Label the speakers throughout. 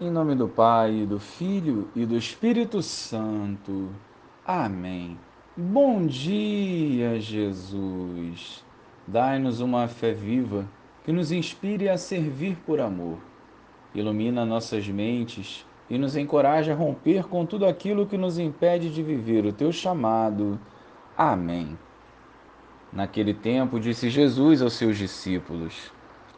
Speaker 1: Em nome do Pai, do Filho e do Espírito Santo. Amém. Bom dia, Jesus. Dai-nos uma fé viva que nos inspire a servir por amor. Ilumina nossas mentes e nos encoraja a romper com tudo aquilo que nos impede de viver o teu chamado. Amém. Naquele tempo, disse Jesus aos seus discípulos: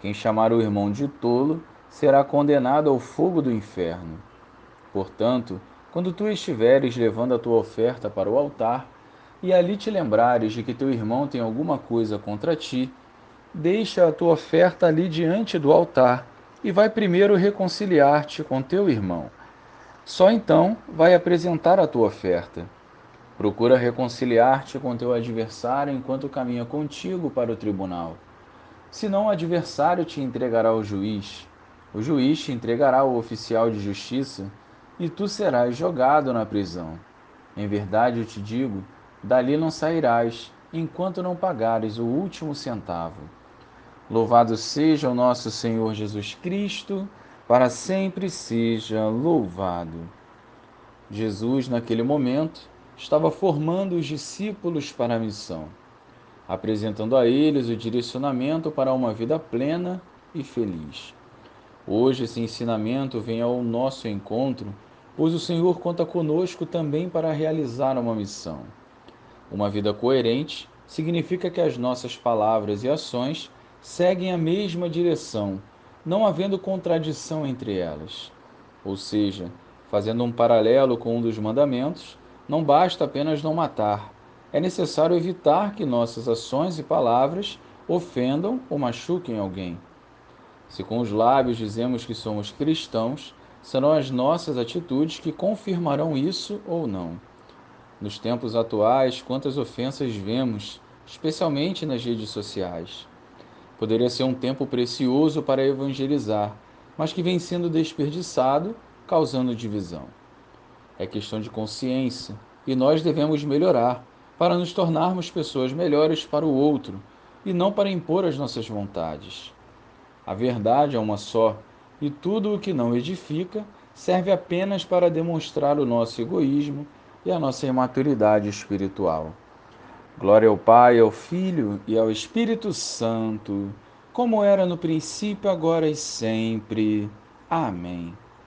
Speaker 1: Quem chamar o irmão de tolo será condenado ao fogo do inferno. Portanto, quando tu estiveres levando a tua oferta para o altar, e ali te lembrares de que teu irmão tem alguma coisa contra ti, deixa a tua oferta ali diante do altar e vai primeiro reconciliar-te com teu irmão. Só então vai apresentar a tua oferta. Procura reconciliar-te com teu adversário enquanto caminha contigo para o tribunal Senão o adversário te entregará ao juiz, o juiz te entregará ao oficial de justiça, e tu serás jogado na prisão. Em verdade eu te digo: dali não sairás, enquanto não pagares o último centavo. Louvado seja o nosso Senhor Jesus Cristo, para sempre seja louvado. Jesus, naquele momento, estava formando os discípulos para a missão apresentando a eles o direcionamento para uma vida plena e feliz. Hoje esse ensinamento vem ao nosso encontro, pois o Senhor conta conosco também para realizar uma missão. Uma vida coerente significa que as nossas palavras e ações seguem a mesma direção, não havendo contradição entre elas. Ou seja, fazendo um paralelo com um dos mandamentos, não basta apenas não matar, é necessário evitar que nossas ações e palavras ofendam ou machuquem alguém. Se com os lábios dizemos que somos cristãos, serão as nossas atitudes que confirmarão isso ou não. Nos tempos atuais, quantas ofensas vemos, especialmente nas redes sociais. Poderia ser um tempo precioso para evangelizar, mas que vem sendo desperdiçado, causando divisão. É questão de consciência e nós devemos melhorar para nos tornarmos pessoas melhores para o outro e não para impor as nossas vontades. A verdade é uma só, e tudo o que não edifica serve apenas para demonstrar o nosso egoísmo e a nossa imaturidade espiritual. Glória ao Pai, ao Filho e ao Espírito Santo, como era no princípio, agora e sempre. Amém.